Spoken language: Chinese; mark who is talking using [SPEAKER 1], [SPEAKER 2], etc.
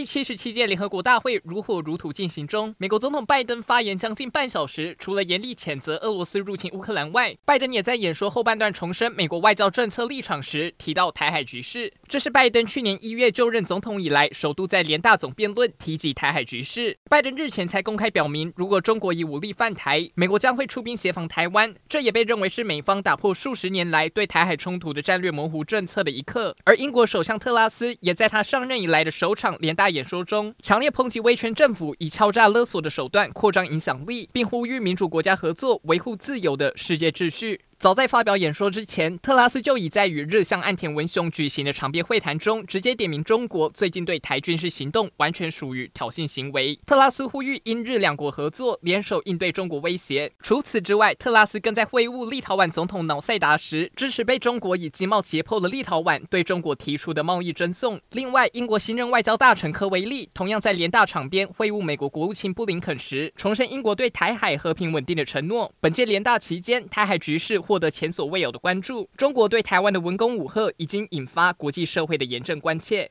[SPEAKER 1] 第七十七届联合国大会如火如荼进行中，美国总统拜登发言将近半小时，除了严厉谴责俄罗斯入侵乌克兰外，拜登也在演说后半段重申美国外交政策立场时提到台海局势。这是拜登去年一月就任总统以来首度在联大总辩论提及台海局势。拜登日前才公开表明，如果中国以武力犯台，美国将会出兵协防台湾。这也被认为是美方打破数十年来对台海冲突的战略模糊政策的一刻。而英国首相特拉斯也在他上任以来的首场联大演说中，强烈抨击威权政府以敲诈勒索的手段扩张影响力，并呼吁民主国家合作维护自由的世界秩序。早在发表演说之前，特拉斯就已在与日相岸田文雄举行的场边会谈中，直接点名中国最近对台军事行动完全属于挑衅行为。特拉斯呼吁英日两国合作，联手应对中国威胁。除此之外，特拉斯更在会晤立陶宛总统瑙塞达时，支持被中国以经贸胁迫的立陶宛对中国提出的贸易征送。另外，英国新任外交大臣科维利同样在联大场边会晤美国国务卿布林肯时，重申英国对台海和平稳定的承诺。本届联大期间，台海局势获得前所未有的关注，中国对台湾的文攻武吓已经引发国际社会的严正关切。